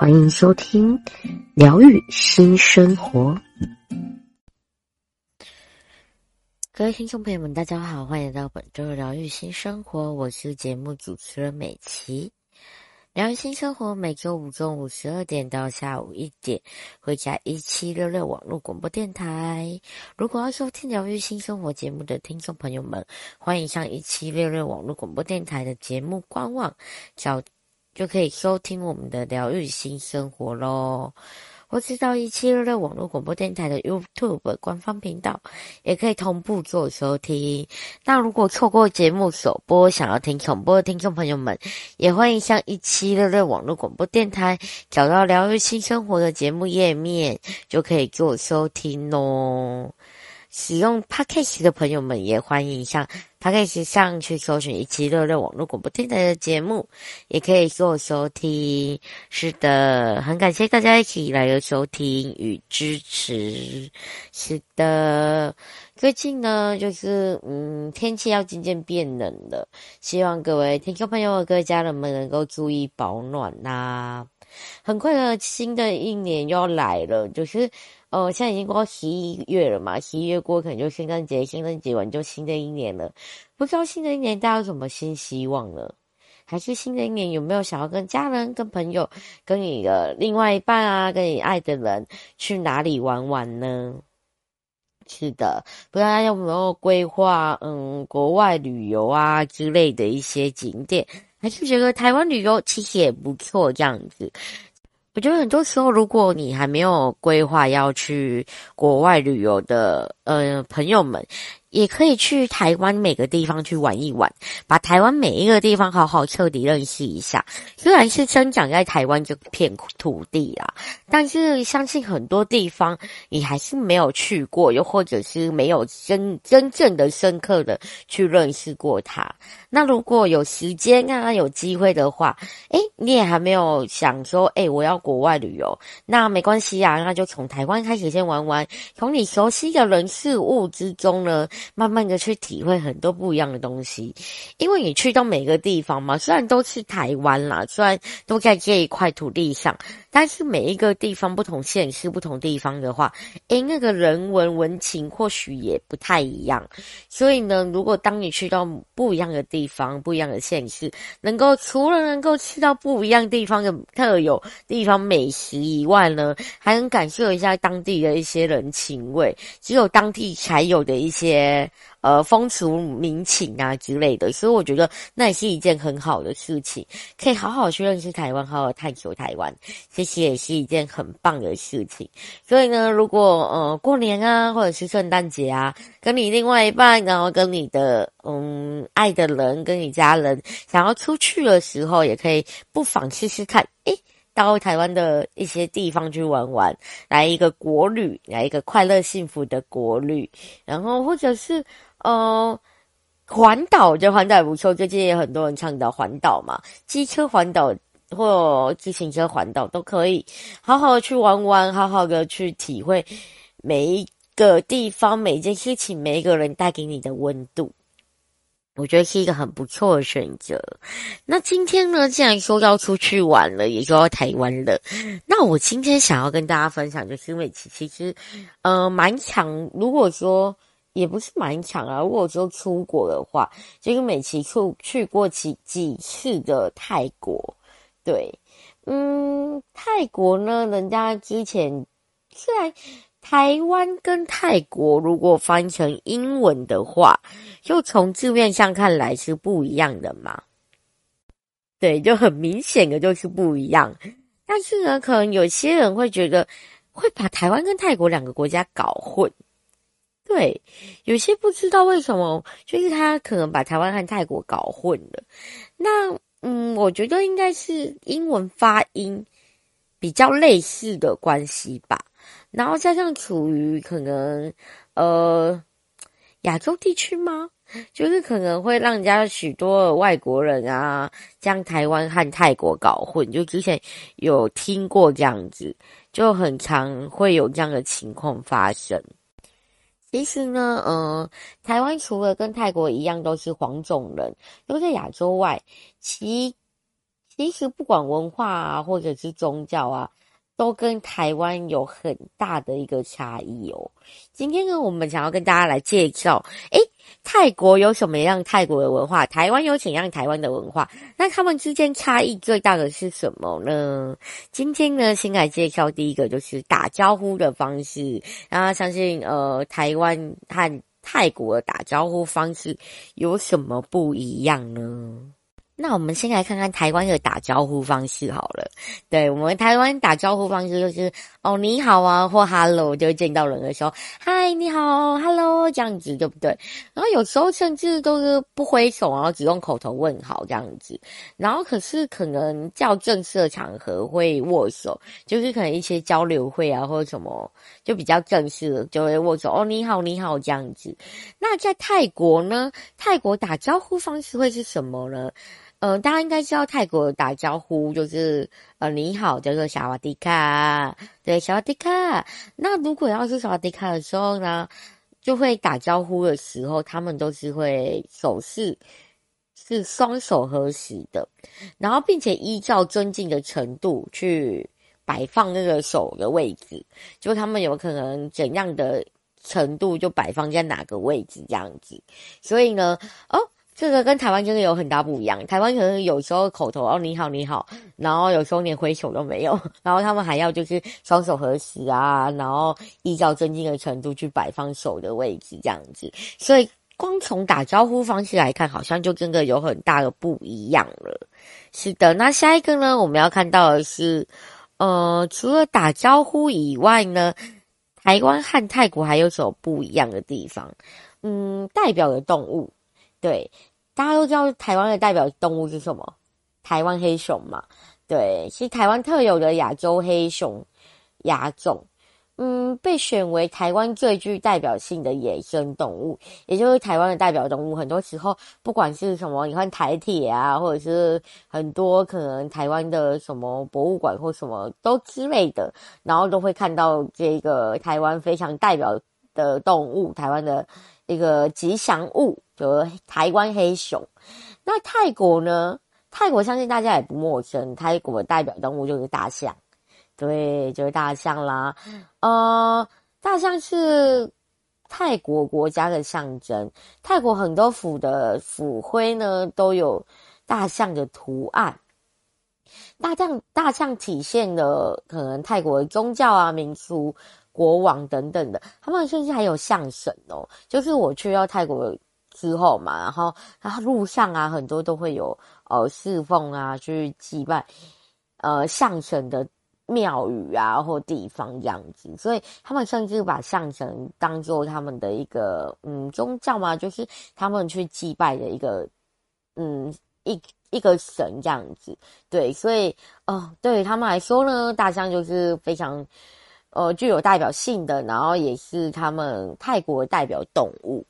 欢迎收听疗愈新生活，各位听众朋友们，大家好，欢迎来到本周的疗愈新生活，我是节目主持人美琪。疗愈新生活每周五中午十二点到下午一点会在一七六六网络广播电台。如果要收听疗愈新生活节目的听众朋友们，欢迎上一七六六网络广播电台的节目官网找。就可以收听我们的疗愈新生活喽。或知道一七六六网络广播电台的 YouTube 官方频道，也可以同步做收听。那如果错过节目首播，想要听重播的听众朋友们，也欢迎向一七六六网络广播电台找到疗愈新生活的节目页面，就可以做收听喽。使用 Podcast 的朋友们也欢迎向 Podcast 上去搜寻一七六六网络广播电台的节目，也可以做收听。是的，很感谢大家一起来的收听与支持。是的，最近呢，就是嗯，天气要渐渐变冷了，希望各位听众朋友和各位家人们能够注意保暖呐、很快的，新的一年又要来了，就是。哦，现在已经过十一月了嘛，十一月过可能就圣诞节，圣诞节完就新的一年了。不知道新的一年大家有什么新希望呢？还是新的一年有没有想要跟家人、跟朋友、跟你的另外一半啊，跟你爱的人去哪里玩玩呢？是的，不知道大家有没有规划嗯国外旅游啊之类的一些景点？还是觉得台湾旅游其实也不错这样子。我觉得很多时候，如果你还没有规划要去国外旅游的，呃，朋友们。也可以去台湾每个地方去玩一玩，把台湾每一个地方好好彻底认识一下。虽然是生长在台湾这片土地啊，但是相信很多地方你还是没有去过，又或者是没有真真正的深刻的去认识过它。那如果有时间啊，有机会的话，诶，你也还没有想说，诶，我要国外旅游，那没关系啊，那就从台湾开始先玩玩，从你熟悉的人事物之中呢。慢慢的去体会很多不一样的东西，因为你去到每个地方嘛，虽然都是台湾啦，虽然都在这一块土地上，但是每一个地方不同县市不同地方的话，诶，那个人文文情或许也不太一样。所以呢，如果当你去到不一样的地方、不一样的县市，能够除了能够吃到不一样地方的特有地方美食以外呢，还能感受一下当地的一些人情味，只有当地才有的一些。呃，风俗民情啊之类的，所以我觉得那也是一件很好的事情，可以好好去认识台湾，好好探索台湾，这些也是一件很棒的事情。所以呢，如果呃过年啊，或者是圣诞节啊，跟你另外一半，然后跟你的嗯爱的人，跟你家人想要出去的时候，也可以不妨试试看，诶。到台湾的一些地方去玩玩，来一个国旅，来一个快乐幸福的国旅，然后或者是呃环岛，我觉得环岛也不错，最近也很多人倡导环岛嘛，机车环岛或自行车环岛都可以，好好的去玩玩，好好的去体会每一个地方、每一件事情、每一个人带给你的温度。我觉得是一个很不错的选择。那今天呢，既然说要出去玩了，也说要台湾了，那我今天想要跟大家分享，就是因为其其实，呃，蛮强。如果说也不是蛮强啊，如果说出国的话，就是美琪出去过几几次的泰国。对，嗯，泰国呢，人家之前虽然。台湾跟泰国如果翻成英文的话，就从字面上看来是不一样的嘛。对，就很明显的就是不一样。但是呢，可能有些人会觉得会把台湾跟泰国两个国家搞混。对，有些不知道为什么，就是他可能把台湾和泰国搞混了。那嗯，我觉得应该是英文发音比较类似的关系吧。然后加上处于可能呃亚洲地区吗？就是可能会让人家许多外国人啊，将台湾和泰国搞混。就之前有听过这样子，就很常会有这样的情况发生。其实呢，呃，台湾除了跟泰国一样都是黄种人，都在亚洲外，其其实不管文化啊，或者是宗教啊。都跟台湾有很大的一个差异哦。今天呢，我们想要跟大家来介绍，诶，泰国有什么样泰国的文化？台湾有怎样台湾的文化？那他们之间差异最大的是什么呢？今天呢，先来介绍第一个，就是打招呼的方式。那相信，呃，台湾和泰国的打招呼方式有什么不一样呢？那我们先来看看台湾的打招呼方式好了。对，我们台湾打招呼方式就是哦，你好啊，或 hello，就见到人的时候，嗨，你好，hello，这样子对不对？然后有时候甚至都是不挥手，然后只用口头问好这样子。然后可是可能较正式的场合会握手，就是可能一些交流会啊或者什么，就比较正式的就会握手。哦，你好，你好，这样子。那在泰国呢？泰国打招呼方式会是什么呢？呃，大家应该知道泰国打招呼就是呃你好，叫做萨瓦迪卡，对，萨瓦迪卡。那如果要是萨瓦迪卡的时候呢，就会打招呼的时候，他们都是会手势是双手合十的，然后并且依照尊敬的程度去摆放那个手的位置，就他们有可能怎样的程度就摆放在哪个位置这样子。所以呢，哦。这个跟台湾真的有很大不一样。台湾可能有时候口头哦，你好你好，然后有时候连挥手都没有，然后他们还要就是双手合十啊，然后依照尊敬的程度去摆放手的位置这样子。所以光从打招呼方式来看，好像就真的有很大的不一样了。是的，那下一个呢，我们要看到的是，呃，除了打招呼以外呢，台湾和泰国还有什么不一样的地方？嗯，代表的动物，对。大家都知道台湾的代表动物是什么？台湾黑熊嘛，对，是台湾特有的亚洲黑熊亚种，嗯，被选为台湾最具代表性的野生动物，也就是台湾的代表动物。很多时候，不管是什么，你看台铁啊，或者是很多可能台湾的什么博物馆或什么都之类的，然后都会看到这个台湾非常代表的动物，台湾的一个吉祥物。和台湾黑熊，那泰国呢？泰国相信大家也不陌生，泰国的代表动物就是大象，对，就是大象啦。呃，大象是泰国国家的象征，泰国很多府的府徽呢都有大象的图案。大象，大象体现了可能泰国的宗教啊、民俗、国王等等的，他们甚至还有象神哦。就是我去到泰国。之后嘛，然后然后路上啊，很多都会有呃侍奉啊，去祭拜呃象神的庙宇啊或地方这样子，所以他们甚至把象神当做他们的一个嗯宗教嘛，就是他们去祭拜的一个嗯一一个神这样子。对，所以呃对他们来说呢，大象就是非常呃具有代表性的，然后也是他们泰国代表动物。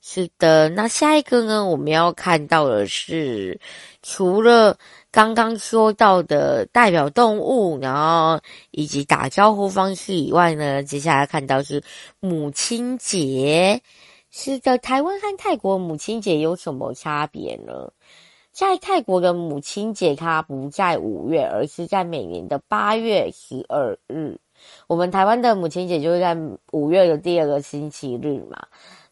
是的，那下一个呢？我们要看到的是，除了刚刚说到的代表动物，然后以及打招呼方式以外呢，接下来看到是母亲节。是的，台湾和泰国母亲节有什么差别呢？在泰国的母亲节，它不在五月，而是在每年的八月十二日。我们台湾的母亲节就是在五月的第二个星期日嘛。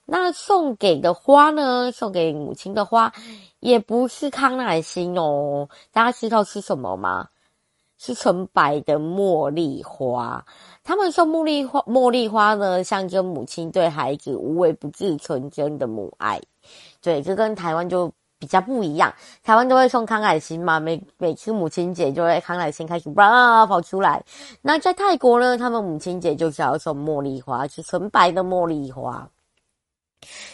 那送给的花呢？送给母亲的花，也不是康乃馨哦。大家知道是什么吗？是纯白的茉莉花。他们送茉莉花，茉莉花呢，象征母亲对孩子无微不至、纯真的母爱。对，这跟台湾就比较不一样。台湾都会送康乃馨嘛，每每次母亲节就会康乃馨开始哇跑出来。那在泰国呢，他们母亲节就是要送茉莉花，是纯白的茉莉花。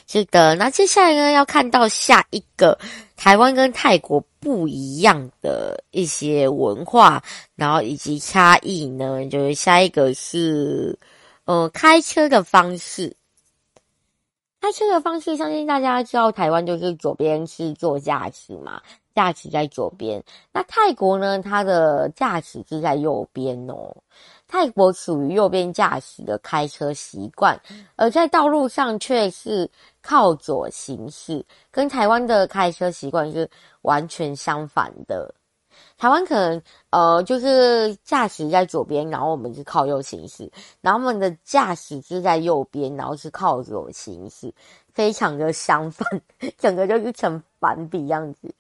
是的，那接下来呢，要看到下一个台湾跟泰国不一样的一些文化，然后以及差异呢，就是下一个是，呃，开车的方式。开车的方式，相信大家知道，台湾就是左边是坐驾驶嘛，驾驶在左边。那泰国呢，它的驾驶是在右边哦。泰国属于右边驾驶的开车习惯，而在道路上却是靠左行驶，跟台湾的开车习惯是完全相反的。台湾可能呃就是驾驶在左边，然后我们是靠右行驶，然后我们的驾驶是在右边，然后是靠左行驶，非常的相反，整个就是成反比样子。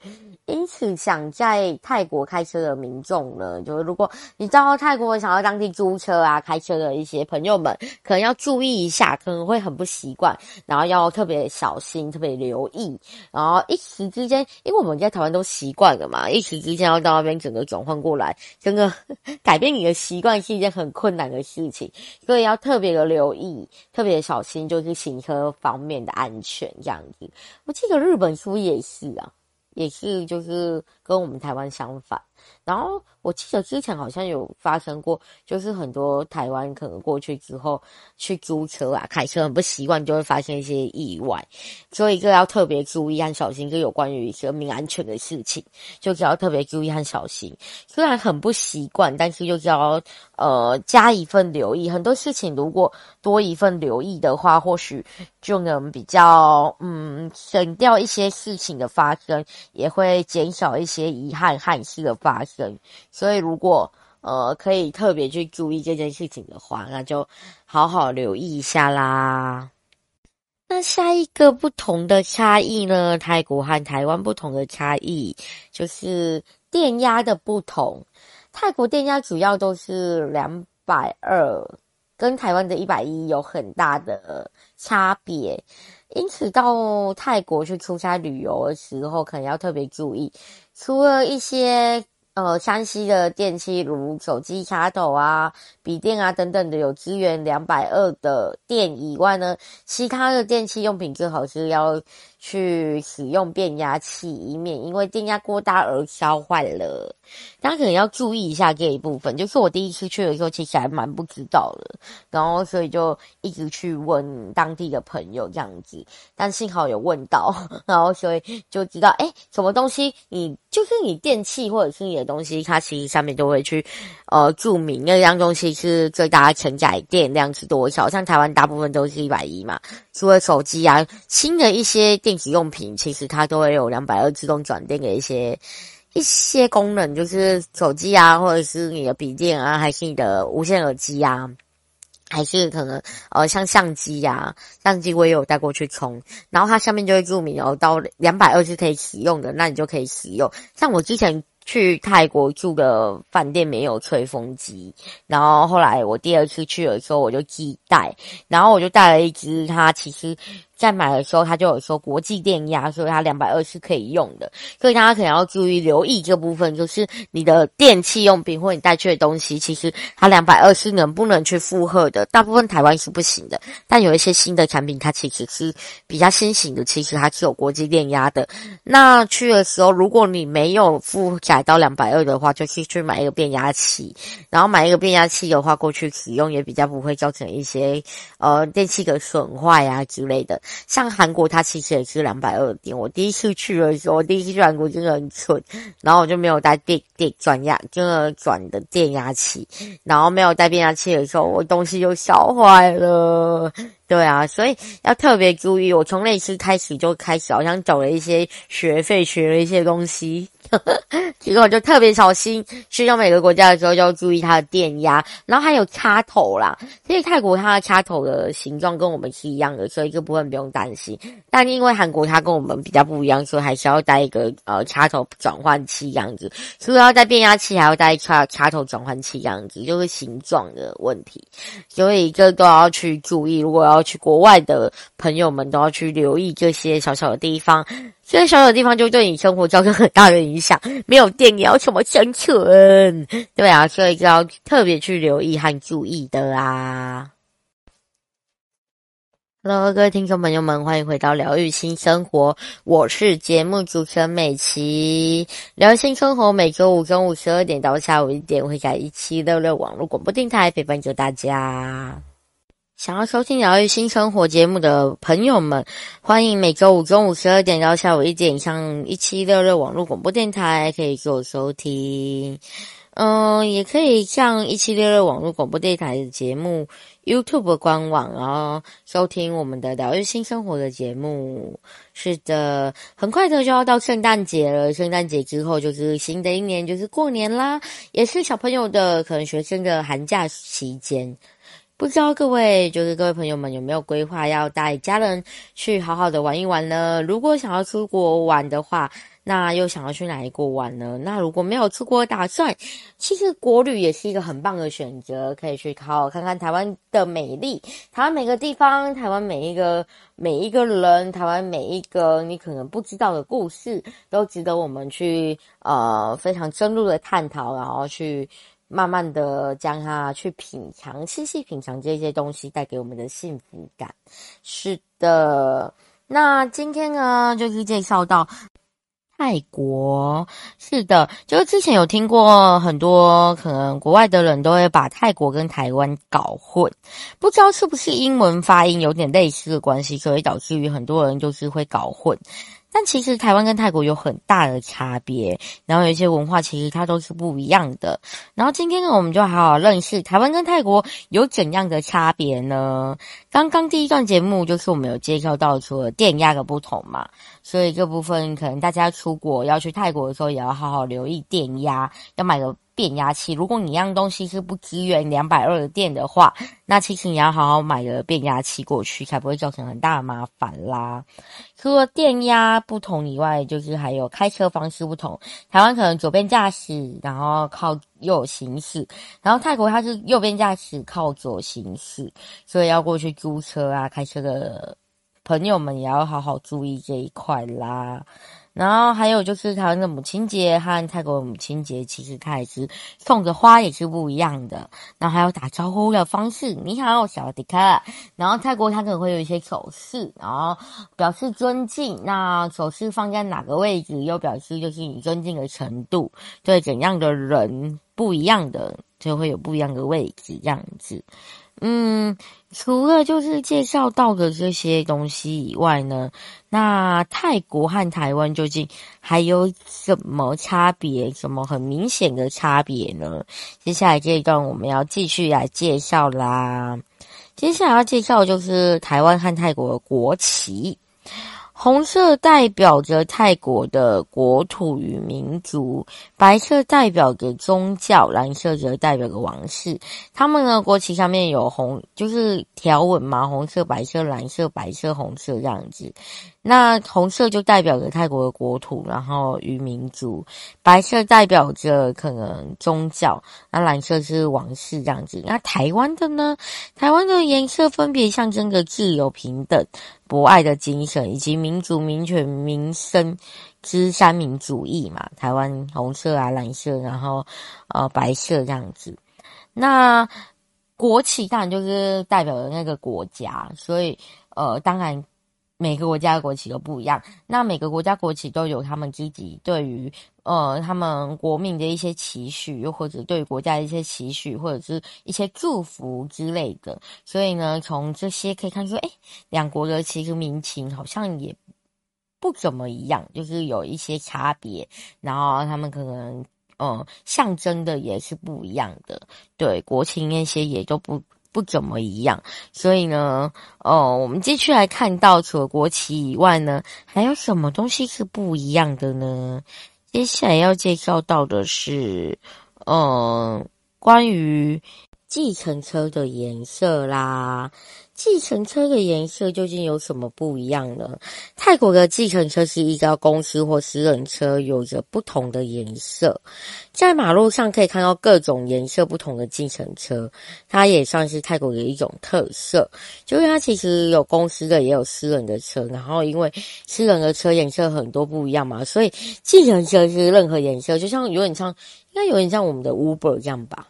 因此，想在泰国开车的民众呢，就是如果你到泰国想要当地租车啊、开车的一些朋友们，可能要注意一下，可能会很不习惯，然后要特别小心、特别留意，然后一时之间，因为我们在台湾都习惯了嘛，一时之间要到那边整个转换过来，整个 改变你的习惯是一件很困难的事情，所以要特别的留意、特别小心，就是行车方面的安全这样子。我记得日本书也是啊。也是，就是跟我们台湾相反。然后我记得之前好像有发生过，就是很多台湾可能过去之后去租车啊，开车很不习惯，就会发生一些意外，所以这要特别注意和小心。就有关于生命安全的事情，就是要特别注意和小心。虽然很不习惯，但是就是要呃加一份留意。很多事情如果多一份留意的话，或许就能比较嗯省掉一些事情的发生，也会减少一些些遗憾憾事的。发生，所以如果呃可以特别去注意这件事情的话，那就好好留意一下啦。那下一个不同的差异呢？泰国和台湾不同的差异就是电压的不同。泰国电压主要都是两百二，跟台湾的一百一有很大的差别，因此到泰国去出差旅游的时候，可能要特别注意，除了一些。呃，山西的电器如手机插头啊、笔电啊等等的有支援两百二的电以外呢，其他的电器用品最好是要去使用变压器，以免因为电压过大而烧坏了。大家可能要注意一下这一部分。就是我第一次去的时候，其实还蛮不知道的，然后所以就一直去问当地的朋友这样子。但幸好有问到，然后所以就知道，哎，什么东西你就是你电器或者是你的东西，它其实上面都会去呃注明那样东西是最大承载电量是多少。像台湾大部分都是一百一嘛，除了手机啊，新的一些电。子用品其实它都会有两百二自动转电的一些一些功能，就是手机啊，或者是你的笔电啊，还是你的无线耳机啊，还是可能呃像相机呀，相机我也有带过去充，然后它下面就会注明哦，到两百二是可以使用的，那你就可以使用。像我之前去泰国住的饭店没有吹风机，然后后来我第二次去的时候我就寄带，然后我就带了一只，它其实。在买的时候，他就有说国际电压，所以它两百二是可以用的。所以大家可能要注意留意这部分，就是你的电器用品或你带去的东西，其实它两百二是能不能去负荷的？大部分台湾是不行的，但有一些新的产品，它其实是比较新型的，其实它是有国际电压的。那去的时候，如果你没有负载到两百二的话，就可以去买一个变压器。然后买一个变压器的话，过去使用也比较不会造成一些呃电器的损坏啊之类的。像韩国，它其实也是两百二电。我第一次去的时候，我第一次去韩国真的很蠢，然后我就没有带电电转压，真的转的电压器，然后没有带变压器的时候，我东西就烧坏了。对啊，所以要特别注意。我从那次开始就开始，好像走了一些学费，学了一些东西。结果我就特别小心，去到每个国家的时候就要注意它的电压，然后还有插头啦。其实泰国它的插头的形状跟我们是一样的，所以这部分不用担心。但因为韩国它跟我们比较不一样，所以还是要带一个呃插头转换器这样子。除了要带变压器，还要带插插头转换器这样子，就是形状的问题。所以这都要去注意。如果要去国外的朋友们都要去留意这些小小的地方，这些小小的地方就对你生活造成很大的影响。没有电，你要怎么生存？对啊，所以就要特别去留意和注意的啊。Hello，各位听众朋友们，欢迎回到疗愈新生活。我是节目主持人美琪。疗愈新生活每周五中午十二点到下午一点会在一七六六网络广播电台陪伴着大家。想要收听疗愈新生活节目的朋友们，欢迎每周五中午十二点到下午一点上一七六六网络广播电台可以做收听。嗯，也可以上一七六六网络广播电台的节目。YouTube 官网，然后收听我们的疗愈新生活的节目。是的，很快的就要到圣诞节了，圣诞节之后就是新的一年，就是过年啦，也是小朋友的可能学生的寒假期间。不知道各位就是各位朋友们有没有规划要带家人去好好的玩一玩呢？如果想要出国玩的话。那又想要去哪一国玩呢？那如果没有出国打算，其实国旅也是一个很棒的选择，可以去好好看看台湾的美丽，台湾每个地方，台湾每一个每一个人，台湾每一个你可能不知道的故事，都值得我们去呃非常深入的探讨，然后去慢慢的将它去品尝，细细品尝这些东西带给我们的幸福感。是的，那今天呢，就是介绍到。泰国，是的，就是之前有听过很多，可能国外的人都会把泰国跟台湾搞混，不知道是不是英文发音有点类似的关系，所以导致于很多人就是会搞混。但其实台湾跟泰国有很大的差别，然后有一些文化其实它都是不一样的。然后今天呢，我们就好好认识台湾跟泰国有怎样的差别呢？刚刚第一段节目就是我们有介绍到说电压的不同嘛，所以这部分可能大家出国要去泰国的时候也要好好留意电压，要买个。变压器，如果你一样东西是不支援两百二的电的话，那其实你要好好买个变压器过去，才不会造成很大的麻烦啦。除了电压不同以外，就是还有开车方式不同。台湾可能左边驾驶，然后靠右行驶，然后泰国它是右边驾驶，靠左行驶，所以要过去租车啊，开车的朋友们也要好好注意这一块啦。然后还有就是台湾的母亲节和泰国的母亲节，其实它也是送的花也是不一样的。然后还有打招呼的方式，你好，小迪克。然后泰国它可能会有一些手势，然后表示尊敬。那手势放在哪个位置，又表示就是你尊敬的程度。对怎样的人不一样的，就会有不一样的位置这样子。嗯，除了就是介绍到的这些东西以外呢，那泰国和台湾究竟还有什么差别？什么很明显的差别呢？接下来这一段我们要继续来介绍啦。接下来要介绍就是台湾和泰国的国旗。红色代表着泰国的国土与民族，白色代表着宗教，蓝色则代表着王室。他们的国旗上面有红，就是条纹嘛，红色、白色、蓝色、白色、红色这样子。那红色就代表着泰国的国土，然后与民族；白色代表着可能宗教，那蓝色是王室这样子。那台湾的呢？台湾的颜色分别象征着自由、平等、博爱的精神，以及民族、民权、民生之三民主义嘛。台湾红色啊，蓝色，然后呃白色这样子。那国旗当然就是代表的那个国家，所以呃当然。每个国家的国旗都不一样，那每个国家国旗都有他们自己对于呃他们国民的一些期许，又或者对国家的一些期许，或者是一些祝福之类的。所以呢，从这些可以看出，诶，两国的其实民情好像也不怎么一样，就是有一些差别。然后他们可能呃象征的也是不一样的，对国情那些也都不。不怎么一样，所以呢，哦，我们继续来看到，除了国旗以外呢，还有什么东西是不一样的呢？接下来要介绍到的是，嗯，关于计程车的颜色啦。计程车的颜色究竟有什么不一样呢？泰国的计程车是依照公司或私人车有着不同的颜色，在马路上可以看到各种颜色不同的计程车，它也算是泰国的一种特色。就是它其实有公司的，也有私人的车，然后因为私人的车颜色很多不一样嘛，所以计程车是任何颜色，就像有点像，应该有点像我们的 Uber 这样吧，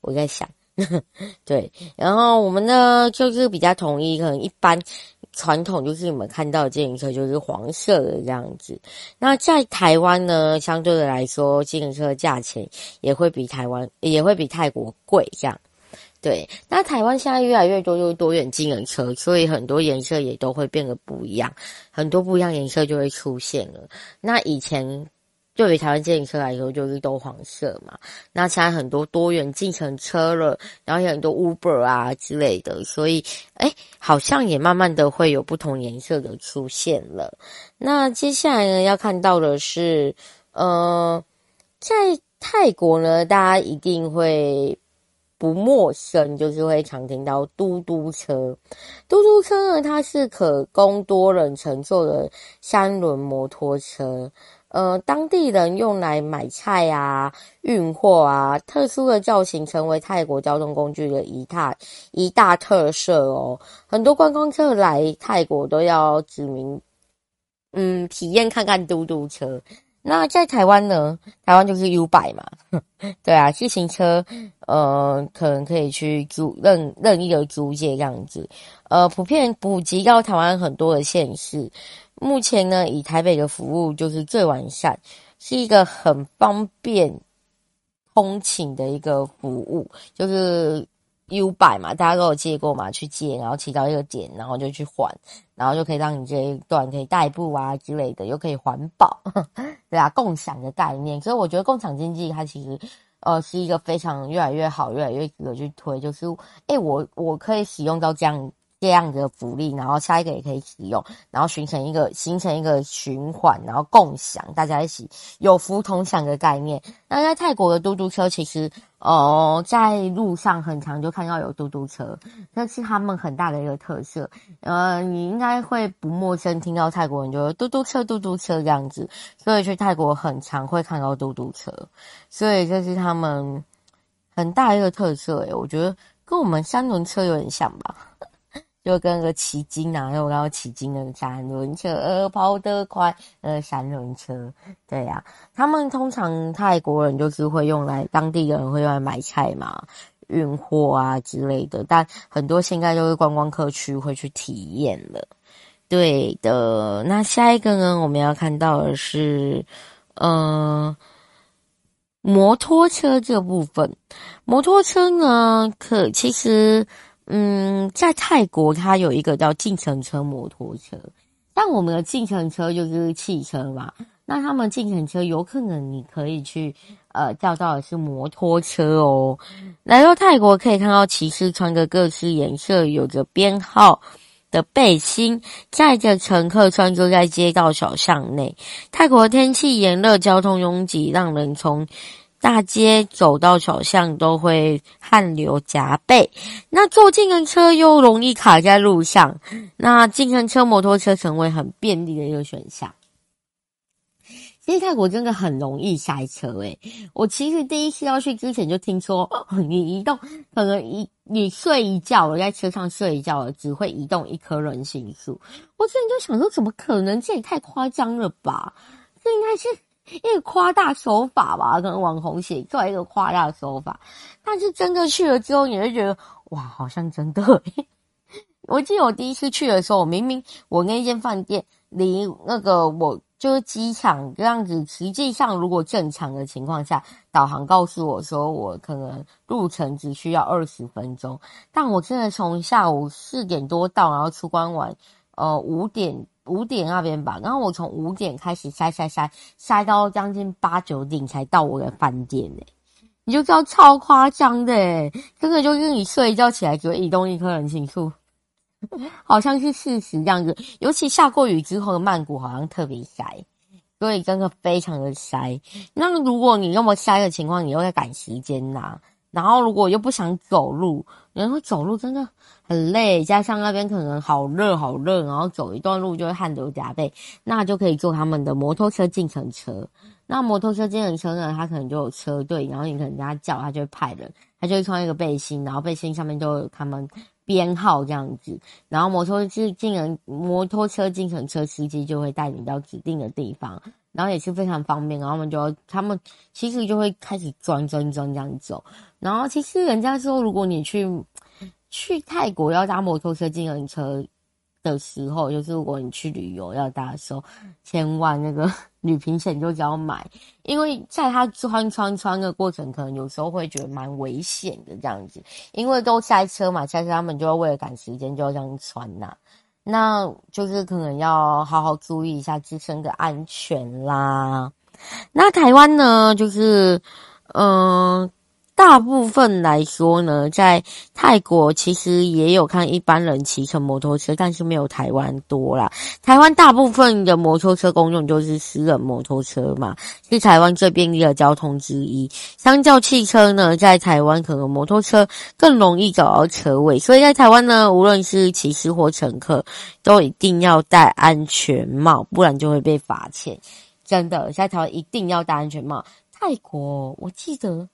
我在想。对，然后我们呢就是比较统一，可能一般传统就是你们看到的自行车就是黄色的这样子。那在台湾呢，相对的来说，自行车价钱也会比台湾也会比泰国贵这样。对，那台湾现在越来越多就是多元机能车，所以很多颜色也都会变得不一样，很多不一样颜色就会出现了。那以前对于台湾自行车来说就是都黄色嘛，那现在很多多元进程车了，然后有很多 Uber 啊之类的，所以诶好像也慢慢的会有不同颜色的出现了。那接下来呢，要看到的是，呃，在泰国呢，大家一定会。不陌生，就是会常听到嘟嘟车。嘟嘟车呢，它是可供多人乘坐的三轮摩托车。呃，当地人用来买菜啊、运货啊，特殊的造型成为泰国交通工具的一大一大特色哦。很多观光客来泰国都要指明，嗯，体验看看嘟嘟车。那在台湾呢？台湾就是 U 摆嘛，对啊，自行车，呃，可能可以去租任任意的租借这样子，呃，普遍普及到台湾很多的县市。目前呢，以台北的服务就是最完善，是一个很方便通勤的一个服务，就是。U 拜嘛，大家都有借过嘛，去借，然后骑到一个点，然后就去还，然后就可以让你这一段可以代步啊之类的，又可以环保，对啊，共享的概念。所以我觉得共享经济它其实呃是一个非常越来越好、越来越值得去推，就是诶我我可以使用到这样。这样的福利，然后下一个也可以使用，然后形成一个形成一个循环，然后共享，大家一起有福同享的概念。那在泰国的嘟嘟车，其实哦，在路上很常就看到有嘟嘟车，这是他们很大的一个特色。呃，你应该会不陌生，听到泰国人就说嘟嘟车、嘟嘟车这样子，所以去泰国很常会看到嘟嘟车，所以这是他们很大一个特色。诶，我觉得跟我们三轮车有点像吧。就跟个骑金啊，又然后骑金那个三轮车，跑得快，呃，三轮车，对呀、他们通常泰国人就是会用来，当地人会用来买菜嘛，运货啊之类的，但很多现在就是观光客区会去体验了，对的。那下一个呢，我们要看到的是，呃，摩托车这部分，摩托车呢，可其实。嗯，在泰国，它有一个叫计程车摩托车，但我们的计程车就是汽车嘛。那他们计程车有可能你可以去呃叫到的是摩托车哦。来到泰国可以看到骑士穿着各式颜色、有着编号的背心，载着乘客穿梭在街道小巷内。泰国天气炎热，交通拥挤，让人从大街走到小巷都会汗流浃背，那坐自行车又容易卡在路上，那自行车、摩托车成为很便利的一个选项。其实泰国真的很容易塞车诶，我其实第一次要去之前就听说，你移动可能一你睡一觉，我在车上睡一觉了，只会移动一棵人行树。我之前就想说，怎么可能？这也太夸张了吧？这应该是。一个夸大手法吧，可能网红写出来一个夸大手法，但是真的去了之后，你会觉得哇，好像真的。我记得我第一次去的时候，明明我那间饭店离那个我就是机场这样子，实际上如果正常的情况下，导航告诉我说我可能路程只需要二十分钟，但我真的从下午四点多到，然后出关完，呃，五点。五点那边吧，然后我从五点开始塞塞塞塞到将近八九点才到我的饭店诶，你就知道超夸张的诶，真的就是你睡一觉起来就会移动一棵人行树，好像是事实这样子。尤其下过雨之后的曼谷好像特别塞，所以真的非常的塞。那如果你那么塞的情况，你又在赶时间呐、然后，如果又不想走路，然后走路真的很累，加上那边可能好热好热，然后走一段路就会汗流浃背，那就可以坐他们的摩托车进城车。那摩托车进城车呢，他可能就有车队，然后你可能人家叫他就会派人，他就会穿一个背心，然后背心上面都有他们编号这样子，然后摩托车进城摩托车进城车司机就会带你到指定的地方，然后也是非常方便，然后他们就他们其实就会开始转转转这样走。然后其实人家说，如果你去去泰国要搭摩托车、计程车的时候，就是如果你去旅游要搭的时候，千万那个旅平险就只要买，因为在他穿穿穿的过程，可能有时候会觉得蛮危险的这样子，因为都塞车嘛，塞车他们就要为了赶时间就要这样穿呐、那就是可能要好好注意一下自身的安全啦。那台湾呢，就是嗯。大部分来说呢，在泰国其实也有看一般人骑乘摩托车，但是没有台湾多啦。台湾大部分的摩托车公用就是私人摩托车嘛，是台湾最便利的交通之一。相较汽车呢，在台湾可能摩托车更容易找到车位，所以在台湾呢，无论是骑士或乘客，都一定要戴安全帽，不然就会被罚钱。真的，在台湾一定要戴安全帽。泰国，我记得。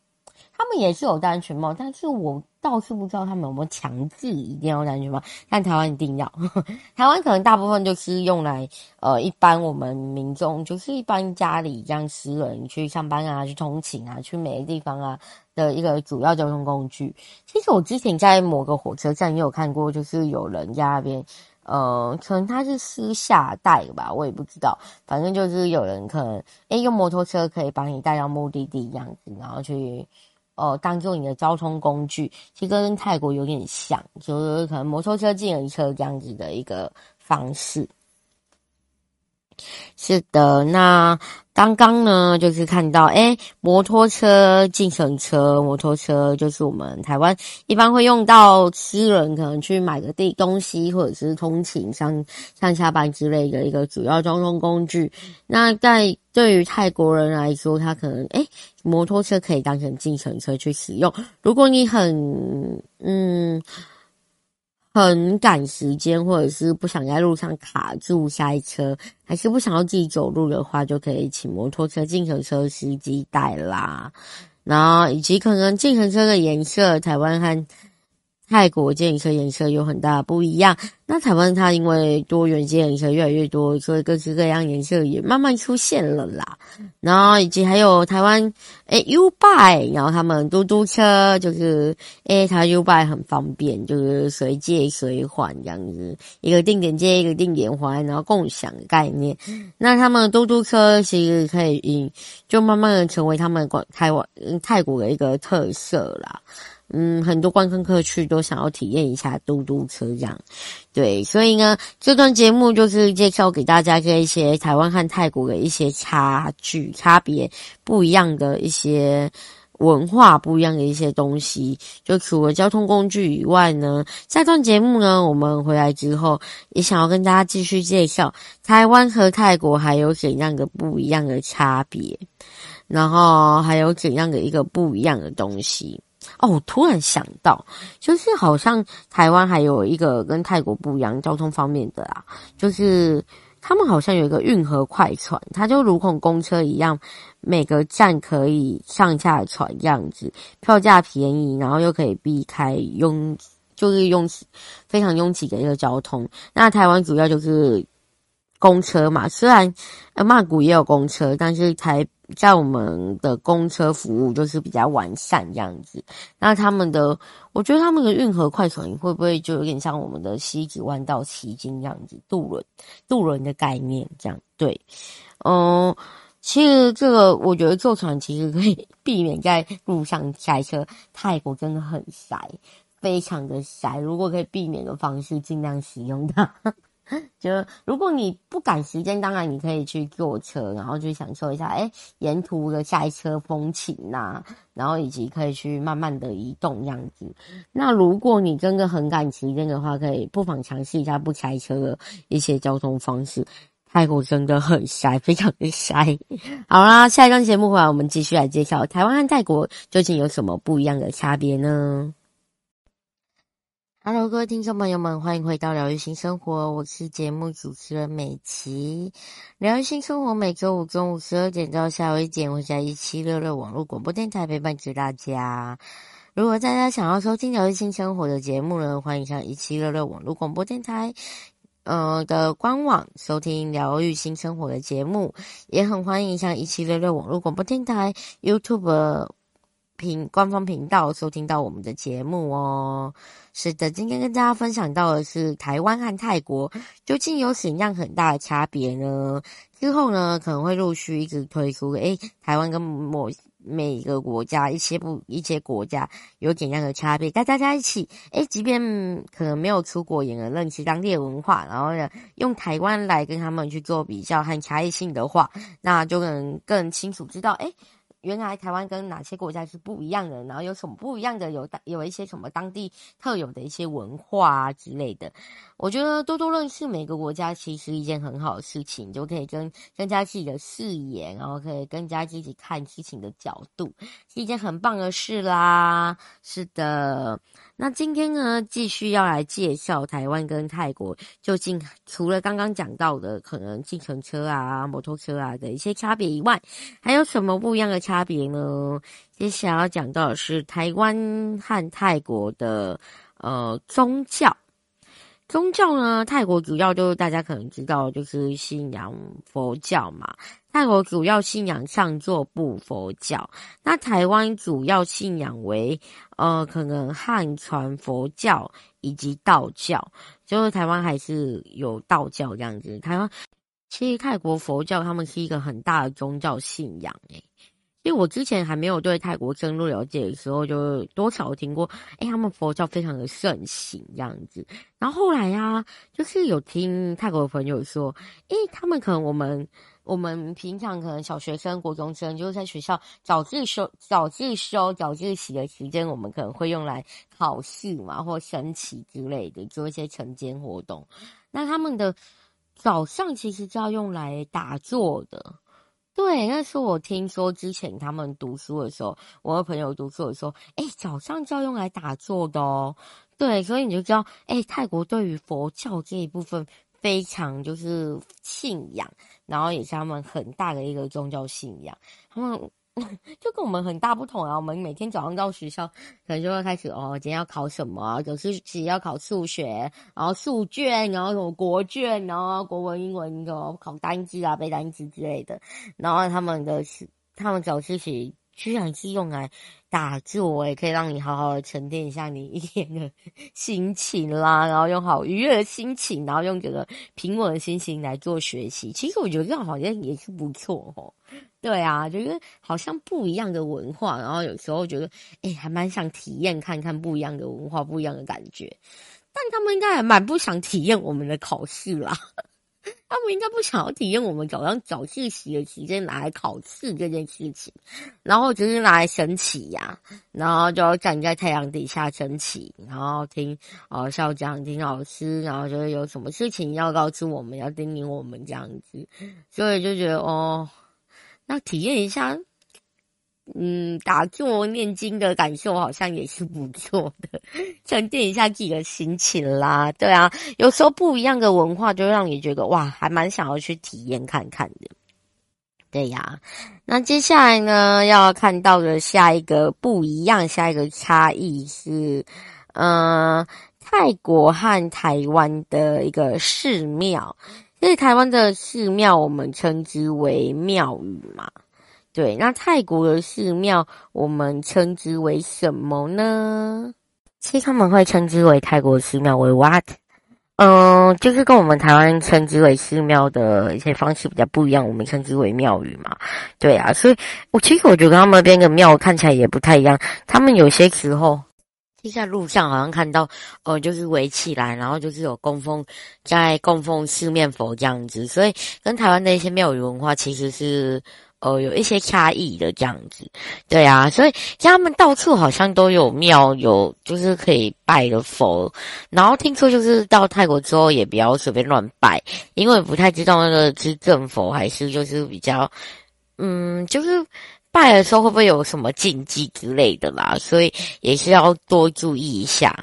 他们也是有戴安全帽，但是我倒是不知道他们有没有强制一定要戴安全帽。但台湾一定要，台湾可能大部分就是用来呃，一般我们民众就是一般家里这样私人去上班啊、去通勤啊、去每个地方啊的一个主要交通工具。其实我之前在某个火车站也有看过，就是有人在那边，呃，可能他是私下带吧，我也不知道。反正就是有人可能诶用摩托车可以帮你带到目的地这样子，然后去。哦，当做你的交通工具，其实跟泰国有点像，就是可能摩托车、计程车这样子的一个方式。是的，那。刚刚呢，就是看到，诶，摩托车、计程车，摩托车就是我们台湾一般会用到私人可能去买个地东西，或者是通勤上上下班之类的一个主要交通工具。那在对于泰国人来说，他可能，诶，摩托车可以当成计程车去使用。如果你很，嗯。很赶时间，或者是不想在路上卡住塞车，还是不想要自己走路的话，就可以请摩托车、计程车司机带啦。然后以及可能计程车的颜色，台湾和。泰国计程车颜色有很大的不一样，那台湾它因为多元计程车越来越多，所以各式各样颜色也慢慢出现了啦。然后以及还有台湾诶 U-Bike，然后他们嘟嘟车就是诶它 u b i 很方便，就是随借随还这样子，一个定点借一个定点还，然后共享概念。那他们嘟嘟车其实可以就慢慢的成为他们广台湾泰国的一个特色啦。嗯，很多观光客去都想要体验一下嘟嘟车这样，对，所以呢，这段节目就是介绍给大家这一些台湾和泰国的一些差距、差别不一样的一些文化、不一样的一些东西。就除了交通工具以外呢，下段节目呢，我们回来之后也想要跟大家继续介绍台湾和泰国还有怎样的不一样的差别，然后还有怎样的一个不一样的东西。哦，突然想到，就是好像台湾还有一个跟泰国不一样交通方面的啊，就是他们好像有一个运河快船，它就如同公车一样，每个站可以上下船这样子，票价便宜，然后又可以避开拥，就是拥挤，非常拥挤的一个交通。那台湾主要就是公车嘛，虽然曼谷也有公车，但是台。在我们的公车服务就是比较完善这样子，那他们的，我觉得他们的运河快船会不会就有点像我们的西子湾到旗津这样子渡轮，渡轮的概念这样？对，嗯，其实这个我觉得坐船其实可以避免在路上塞车。泰国真的很塞，非常的塞，如果可以避免的方式，尽量使用它。就如果你不赶时间，当然你可以去坐车，然后去享受一下，哎，沿途的塞车风情呐、然后以及可以去慢慢的移动样子。那如果你真的很赶时间的话，可以不妨尝试一下不塞车的一些交通方式。泰国真的很塞，非常的塞。好啦，下一段节目回来，我们继续来介绍台湾和泰国究竟有什么不一样的差别呢？Hello，各位听众朋友们，欢迎回到疗愈新生活，我是节目主持人美琪。疗愈新生活每周五中午十二点到下午一点，会在一七六六网络广播电台陪伴着大家。如果大家想要收听疗愈新生活的节目呢，欢迎上一七六六网络广播电台。呃的官网收听疗愈新生活的节目，也很欢迎像一七六六网络广播电台 YouTube 频官方频道收听到我们的节目哦。是的，今天跟大家分享到的是台湾和泰国究竟有怎样很大的差别呢？之后呢，可能会陆续一直推出，诶，台湾跟某每一个国家一些不一些国家有怎样的差别，带大家一起，诶，即便可能没有出国，也能认识当地的文化，然后呢，用台湾来跟他们去做比较和差异性的话，那就能更清楚知道，诶。原来台湾跟哪些国家是不一样的，然后有什么不一样的，有有一些什么当地特有的一些文化啊之类的。我觉得多多认识每个国家其实一件很好的事情，就可以跟增加自己的视野，然后可以更加积极看事情的角度，是一件很棒的事啦。是的。那今天呢，继续要来介绍台湾跟泰国究竟除了刚刚讲到的可能计程车啊、摩托车啊的一些差别以外，还有什么不一样的差别呢？接下来要讲到的是台湾和泰国的呃宗教。宗教呢，泰国主要就是大家可能知道，就是信仰佛教嘛。泰国主要信仰上座部佛教，那台湾主要信仰为呃，可能汉传佛教以及道教，就是台湾还是有道教这样子。台湾其实泰国佛教他们是一个很大的宗教信仰诶。因为我之前还没有对泰国深入了解的时候，就多少听过，哎，他们佛教非常的盛行这样子。然后后来呀、啊，就是有听泰国的朋友说，哎，他们可能我们我们平常可能小学生、国中生，就是在学校早自修、早自修、早自习的时间，我们可能会用来考试嘛，或升旗之类的，做一些晨间活动。那他们的早上其实是要用来打坐的。对，那是我听说之前他们读书的时候，我的朋友读书的时候，哎，早上就要用来打坐的哦。对，所以你就知道，哎，泰国对于佛教这一部分非常就是信仰，然后也是他们很大的一个宗教信仰，他们。就跟我们很大不同啊！我们每天早上到学校，可能就会开始哦，今天要考什么啊？可是其实要考数学，然后数卷，然后什么国卷，然后国文、英文的考单字啊、背单词之类的。然后他们的，他们早自习居然是用来打坐，也可以让你好好的沉淀一下你一天的心情啦，然后用好愉悦的心情，然后用这个平稳的心情来做学习。其实我觉得这样好像也是不错哦。对啊，就是好像不一样的文化，然后有时候觉得，哎，还蛮想体验看看不一样的文化，不一样的感觉。但他们应该还蛮不想体验我们的考试啦，他们应该不想要体验我们早上早自习的时间拿来考试这件事情，然后就是拿来升旗呀，然后就要站在太阳底下升旗，然后听哦校长、听老师，然后就是有什么事情要告诉我们，要叮咛我们这样子，所以就觉得哦。那体验一下，嗯，打坐念经的感受好像也是不错的，沉淀一下自己的心情啦。对啊，有时候不一样的文化就让你觉得哇，还蛮想要去体验看看的。对呀，那接下来呢，要看到的下一个不一样，下一个差异是，嗯、泰国和台湾的一个寺庙。所以台湾的寺庙，我们称之为庙宇嘛，对。那泰国的寺庙，我们称之为什么呢？其实他们会称之为泰国寺庙为 what？嗯、就是跟我们台湾称之为寺庙的一些方式比较不一样，我们称之为庙宇嘛，对啊。所以我其实我觉得他们那边的庙看起来也不太一样，他们有些时候。在路上好像看到，呃，就是围起来，然后就是有供奉，在供奉四面佛这样子，所以跟台湾的一些庙宇文化其实是，呃，有一些差异的这样子。对啊，所以像他们到处好像都有庙，有就是可以拜的佛。然后听说就是到泰国之后也不要随便乱拜，因为不太知道那个是正佛还是就是比较，嗯，就是。拜的时候会不会有什么禁忌之类的啦？所以也是要多注意一下。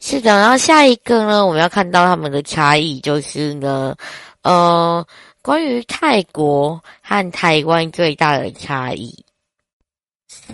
是的，然后下一个呢，我们要看到他们的差异，就是呢，呃，关于泰国和台湾最大的差异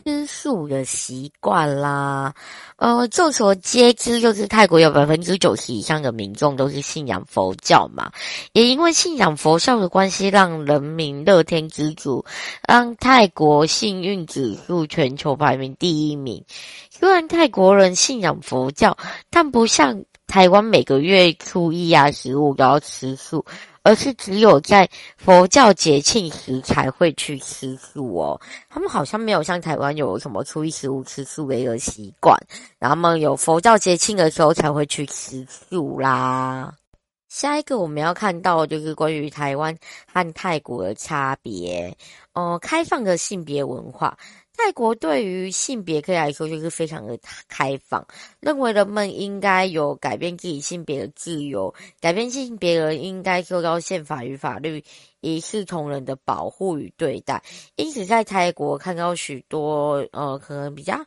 吃素的习惯啦。呃，众所皆知，就是泰国有百分之九十以上的民众都是信仰佛教嘛。也因为信仰佛教的关系，让人民乐天知足，让泰国幸运指数全球排名第一名。虽然泰国人信仰佛教，但不像台湾每个月初一啊、十五都要吃素。而是只有在佛教节庆时才会去吃素哦。他们好像没有像台湾有什么初一十五吃素的一个习惯，然后们有佛教节庆的时候才会去吃素啦。下一个我们要看到就是关于台湾和泰国的差别，呃，开放的性别文化。泰国对于性别可以来说就是非常的开放，认为人们应该有改变自己性别的自由，改变性别人应该受到宪法与法律一视同仁的保护与对待。因此，在泰国看到许多呃，可能比较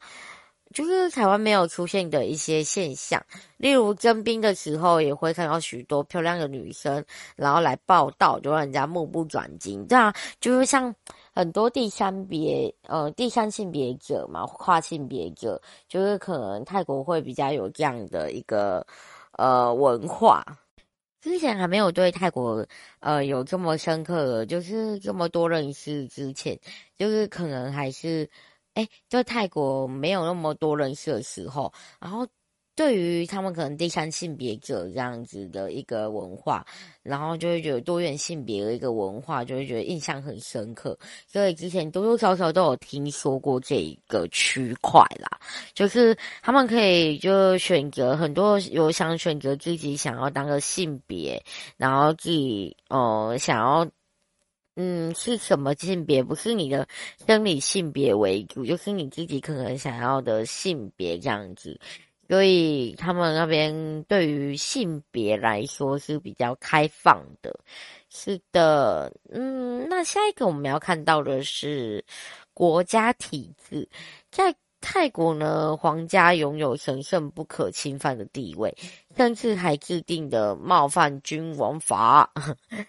就是台湾没有出现的一些现象，例如征兵的时候也会看到许多漂亮的女生，然后来报道，就让人家目不转睛。这样就是像。很多第三别呃第三性别者嘛，跨性别者，就是可能泰国会比较有这样的一个呃文化。之前还没有对泰国呃有这么深刻的，就是这么多认识之前，就是可能还是哎，就泰国没有那么多认识的时候，然后。对于他们可能第三性别者这样子的一个文化，然后就会觉得多元性别的一个文化，就会觉得印象很深刻。所以之前多多少少都有听说过这一个区块啦，就是他们可以就选择很多有想选择自己想要当个性别，然后自己呃想要嗯是什么性别，不是你的生理性别为主，就是你自己可能想要的性别这样子。所以他们那边对于性别来说是比较开放的，是的，嗯，那下一个我们要看到的是国家体制，在泰国呢，皇家拥有神圣不可侵犯的地位，甚至还制定的冒犯君王法，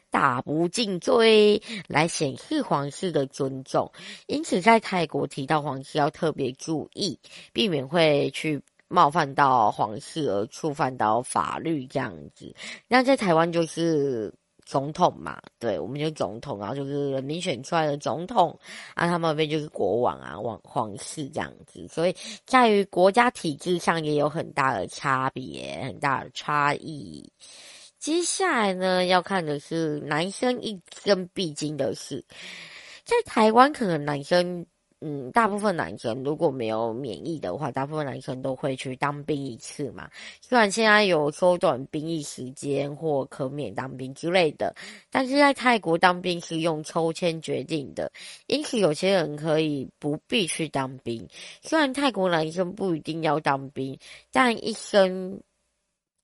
打不敬罪，来显示皇室的尊重。因此，在泰国提到皇室要特别注意，避免会去。冒犯到皇室而触犯到法律这样子，那在台湾就是总统嘛，对，我们就总统，然后就是人民选出来的总统，啊，他们那边就是国王啊，王皇室这样子，所以在于国家体制上也有很大的差别，很大的差异。接下来呢，要看的是男生一生必经的事，在台湾可能男生。嗯，大部分男生如果没有免疫的话，大部分男生都会去当兵一次嘛。虽然现在有缩短兵役时间或可免当兵之类的，但是在泰国当兵是用抽签决定的，因此有些人可以不必去当兵。虽然泰国男生不一定要当兵，但一生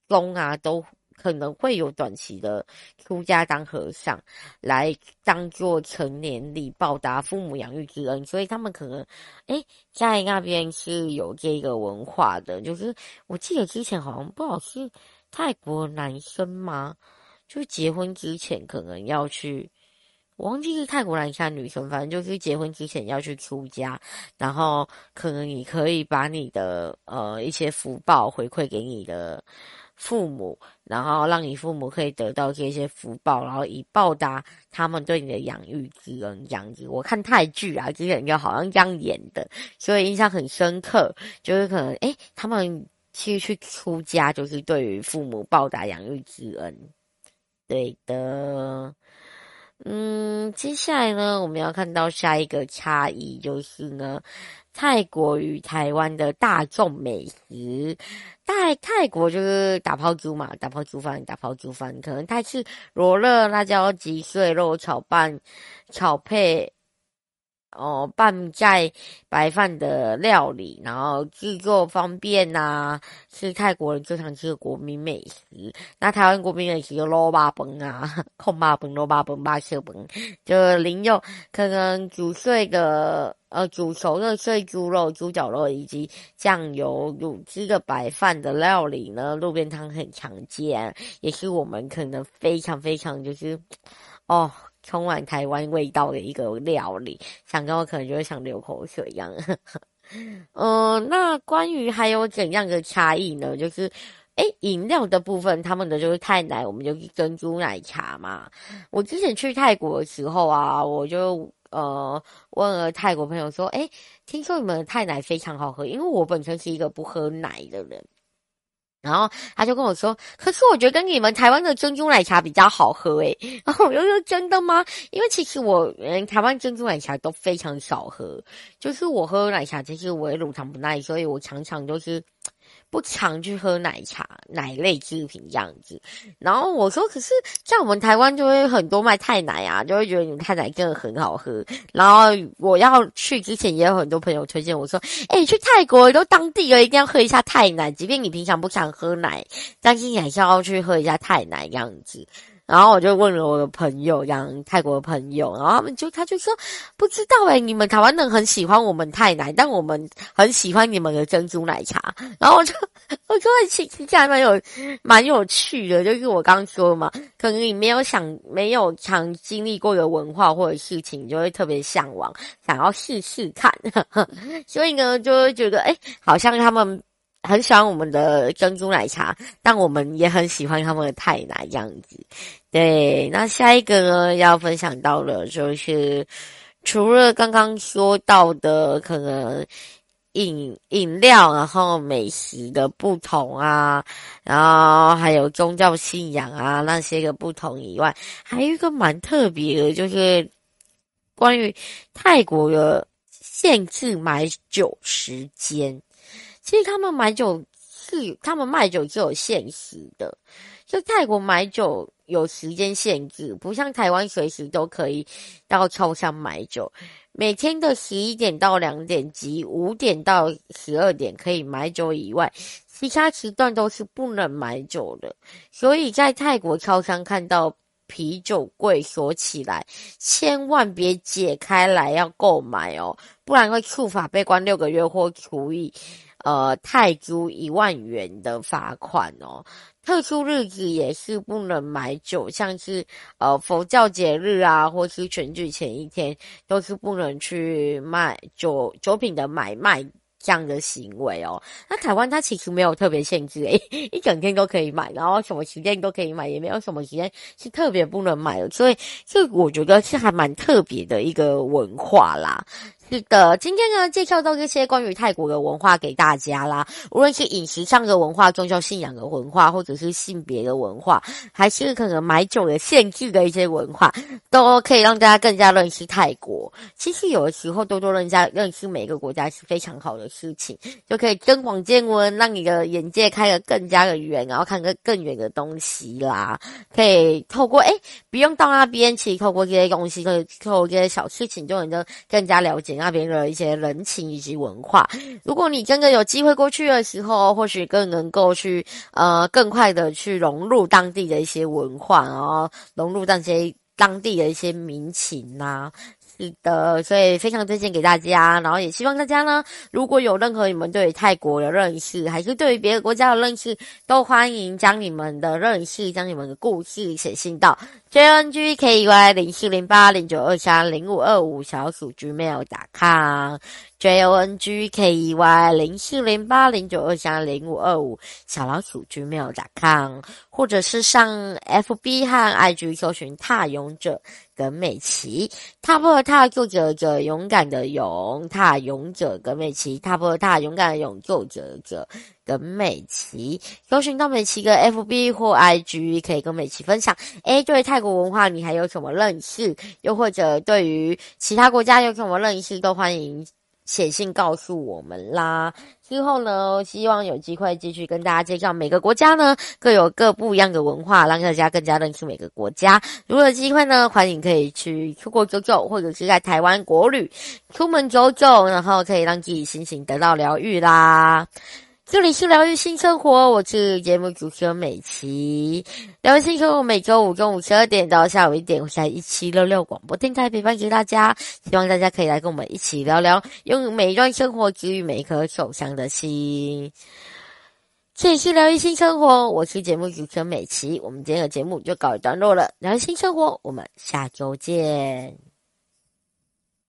中啊都。可能会有短期的出家当和尚，来当做成年礼报答父母养育之恩，所以他们可能，诶，在那边是有这个文化的。就是我记得之前好像不好是泰国男生吗？就结婚之前可能要去，我忘记是泰国男生女生，反正就是结婚之前要去出家，然后可能你可以把你的呃一些福报回馈给你的。父母，然后让你父母可以得到这些福报，然后以报答他们对你的养育之恩，这样子。我看泰剧啊，之前就好像这样演的，所以印象很深刻。就是可能，诶，他们其实去出家，就是对于父母报答养育之恩。对的，嗯，接下来呢，我们要看到下一个差异，就是呢。泰国与台湾的大众美食，在泰国就是打抛猪嘛，打抛猪饭，打抛猪饭，可能泰式罗勒、辣椒鸡碎肉炒拌，炒配。哦，拌在白饭的料理，然后制作方便呐、是泰国人最常吃的国民美食。那台湾国民美食有卤肉饭 啊，控肉饭、卤肉饭、八色崩，就零用可能煮碎的呃煮熟的碎猪肉、猪脚肉以及酱油卤汁的白饭的料理呢，路边摊很常见，也是我们可能非常非常就是。哦，充满台湾味道的一个料理，想到我可能就会想流口水一样。嗯、那关于还有怎样的差异呢？就是，诶，饮料的部分，他们的就是泰奶，我们就珍珠奶茶嘛。我之前去泰国的时候啊，我就呃问了泰国朋友说，诶，听说你们的泰奶非常好喝，因为我本身是一个不喝奶的人。然后他就跟我说：“可是我觉得你们台湾的珍珠奶茶比较好喝诶。”然后我就说：“真的吗？”因为其实我嗯台湾珍珠奶茶都非常少喝，就是我喝奶茶，其实我也乳糖不耐，所以我常常都是。不常去喝奶茶、奶类制品这样子，然后我说，可是像我们台湾就会很多卖泰奶啊，就会觉得你们泰奶真的很好喝。然后我要去之前也有很多朋友推荐我说，诶，去泰国都当地了，一定要喝一下泰奶，即便你平常不想喝奶，但是你还是要去喝一下泰奶这样子。然后我就问了我的朋友，让泰国的朋友，然后他们就他就说不知道诶，你们台湾人很喜欢我们泰奶，但我们很喜欢你们的珍珠奶茶。然后我就 我就会其实还蛮有蛮有趣的，就是我刚刚说嘛，可能你没有想没有常经历过的文化或者事情，就会特别向往，想要试试看。所以呢，就会觉得诶，好像他们。很喜欢我们的珍珠奶茶，但我们也很喜欢他们的泰奶样子。对，那下一个呢，要分享到了，就是除了刚刚说到的可能饮饮料，然后美食的不同啊，然后还有宗教信仰啊那些个不同以外，还有一个蛮特别的，就是关于泰国的限制买酒时间。其实他们买酒是，他们卖酒是有限时的，就泰国买酒有时间限制，不像台湾随时都可以到超商买酒。每天的十一点到两点及五点到十二点可以买酒以外，其他时段都是不能买酒的。所以在泰国超商看到啤酒柜锁起来，千万别解开来要购买哦，不然会触法被关六个月或处以。呃，泰铢一万元的罚款哦。特殊日子也是不能买酒，像是呃佛教节日啊，或是全聚前一天，都是不能去卖酒酒品的买卖这样的行为哦。那台湾它其实没有特别限制诶，一整天都可以买，然后什么时间都可以买，也没有什么时间是特别不能买的，所以这我觉得是还蛮特别的一个文化啦。是的，今天呢，介绍到这些关于泰国的文化给大家啦。无论是饮食上的文化、宗教信仰的文化，或者是性别的文化，还是可能买酒的限制的一些文化，都可以让大家更加认识泰国。其实有的时候多多认加认识每个国家是非常好的事情，就可以增广见闻，让你的眼界开得更加的远，然后看个更远的东西啦。可以透过诶，不用到那边，其实透过这些东西，透过这些小事情，就能够更加了解。那边的一些人情以及文化，如果你真的有机会过去的时候，或许更能够去呃更快的去融入当地的一些文化，然后融入那些当地的一些民情呐、啊。是的，所以非常推荐给大家，然后也希望大家呢，如果有任何你们对泰国的认识，还是对于别的国家的认识，都欢迎将你们的认识、将你们的故事写信到 jngky 零四零八零九二三零五二五小鼠 gmail.com。J O N G K E Y 零四零八零九二三零五二五小老鼠 gmail.com，或者是上 F B 和 I G 搜寻踏勇者耿美琪，踏步踏，作者者勇敢的勇，踏勇者耿美琪，踏步踏，勇敢的勇，作者者耿美琪，搜寻到美琪的 F B 或 I G，可以跟美琪分享。诶，对泰国文化你还有什么认识？又或者对于其他国家有什么认识？都欢迎。写信告诉我们啦。之后呢，希望有机会继续跟大家介绍每个国家呢，各有各不一样的文化，让大家更加认识每个国家。如果有机会呢，欢迎可以去出国走走，或者是在台湾国旅出门走走，然后可以让自己心情得到疗愈啦。这里是疗愈新生活，我是节目主持人美琪。疗愈新生活每周五中午十二点到下午一点，我在一七六六广播电台陪伴着大家。希望大家可以来跟我们一起聊聊，用每一段生活治愈每一颗受伤的心。这里是疗愈新生活，我是节目主持人美琪，我们今天的节目就告一段落了。疗愈新生活，我们下周见。